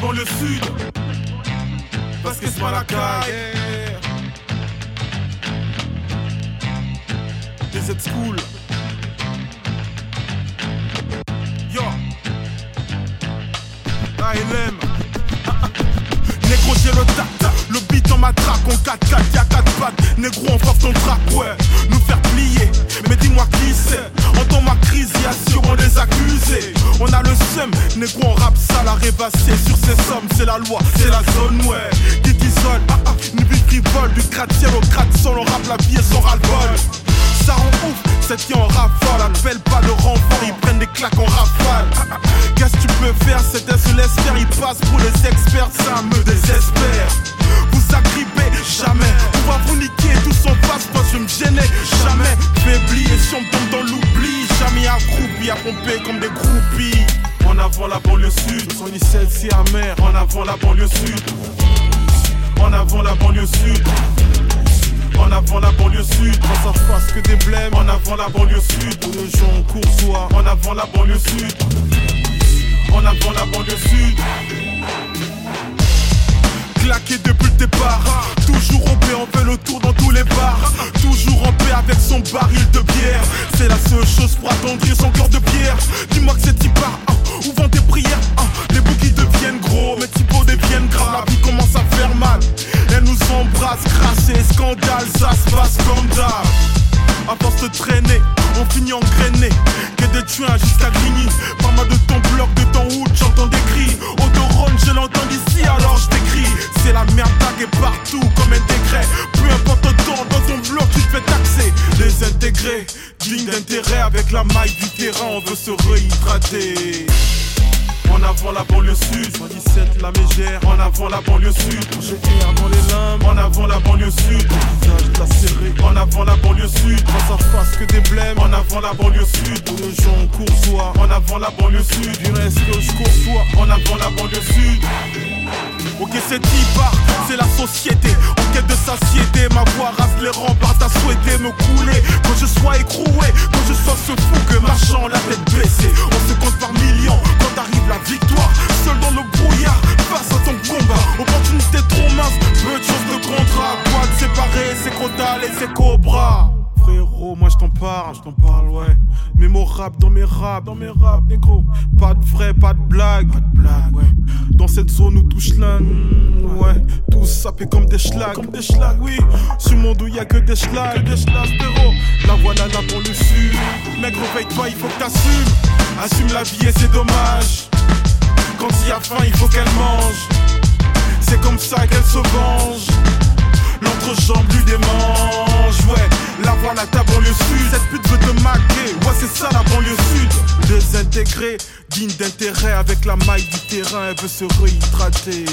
banlieue sud. Parce que c'est pas la caille. Des school. Yo. ALM. Négro, j'ai le tac, le beat en matraque, on 4-4, y'a 4 pattes. Négro, on force ton track, ouais, nous faire plier. Mais dis-moi qui c'est, entends ma crise, y'a sûrement des accusés. On a le seum, négro, on rap rêvasser sur ces sommes, c'est la loi, c'est la zone, ouais. Qui t'isole, ah ah, vie frivole, du gratte-ciel au gratte-sol, on rappe la vie et son ras-le-bol. Ça rend ouf, cette qui en rafale Appelle pas de renfort, ils prennent des claques en rafale. Qu'est-ce que tu peux faire, c'est se laisse faire Ils passent pour les experts, ça me désespère. Vous agrippez, jamais On va vous niquer, tous en face, moi je me gêner Jamais. Faibli, et si on tombe dans l'oubli Jamais accroupi, à pomper comme des groupies En avant la banlieue sud, son c'est amer En avant la banlieue sud En avant la banlieue sud en avant la banlieue sud, quand ça fasse que des blèmes. En avant la banlieue sud, où le gens coursois. En avant la banlieue sud. En avant la banlieue sud. Claqué depuis le départ, toujours en paix, on fait le tour dans tous les bars. Toujours en paix avec son baril de bière. C'est la seule chose pour attendrir son cœur ça se passe comme d'hab. À force traîner, on finit engrainé. Que de tuins jusqu'à Grigny. Pas mal de ton bloc, de ton hood, j'entends des cris. Autoron, je l'entends d'ici, alors je t'écris. C'est la merde taguée partout comme un décret. Peu importe temps, dans ton bloc, tu te fais taxer. Les intégrés, digne d'intérêt avec la maille du terrain, on veut se réhydrater. En avant la banlieue sud, 17 la mégère, en avant la banlieue sud, GR dans les limbes, en avant la banlieue sud, visage lacéré, en avant la banlieue sud, quand ça fasse que des blèmes, en avant la banlieue sud, où le gens coursois, en avant la banlieue sud, du reste que je coursois, en avant la banlieue sud. Ok c'est Tibar, c'est la société. En quête de satiété, ma voix rase les remparts. T'as souhaité me couler. Quand je sois écroué, quand je sois ce fou que marchant la tête baissée. On se compte par et c'est Cobra Frérot, moi je t'en parle, je t'en parle, ouais. Mais mon rap dans mes raps, dans mes raps, négro. Pas de vrai, pas de blague, pas de blague, ouais. Dans cette zone où touche l'un, ouais. Tous sapés comme des schlags, comme des schlags, oui. Sur mon dos, y'a que des schlags, des schlags, frérot. La voilà là pour le sud. Mec, réveille-toi, il faut que t'assumes. Assume la vie et c'est dommage. Quand il y a faim, il faut qu'elle mange. C'est comme ça qu'elle se venge. L'entrejambe lui démange, voilà ta banlieue sud. Cette pute veut te maquer, ouais, c'est ça la banlieue sud. Désintégrée, digne d'intérêt avec la maille du terrain, elle veut se réhydrater.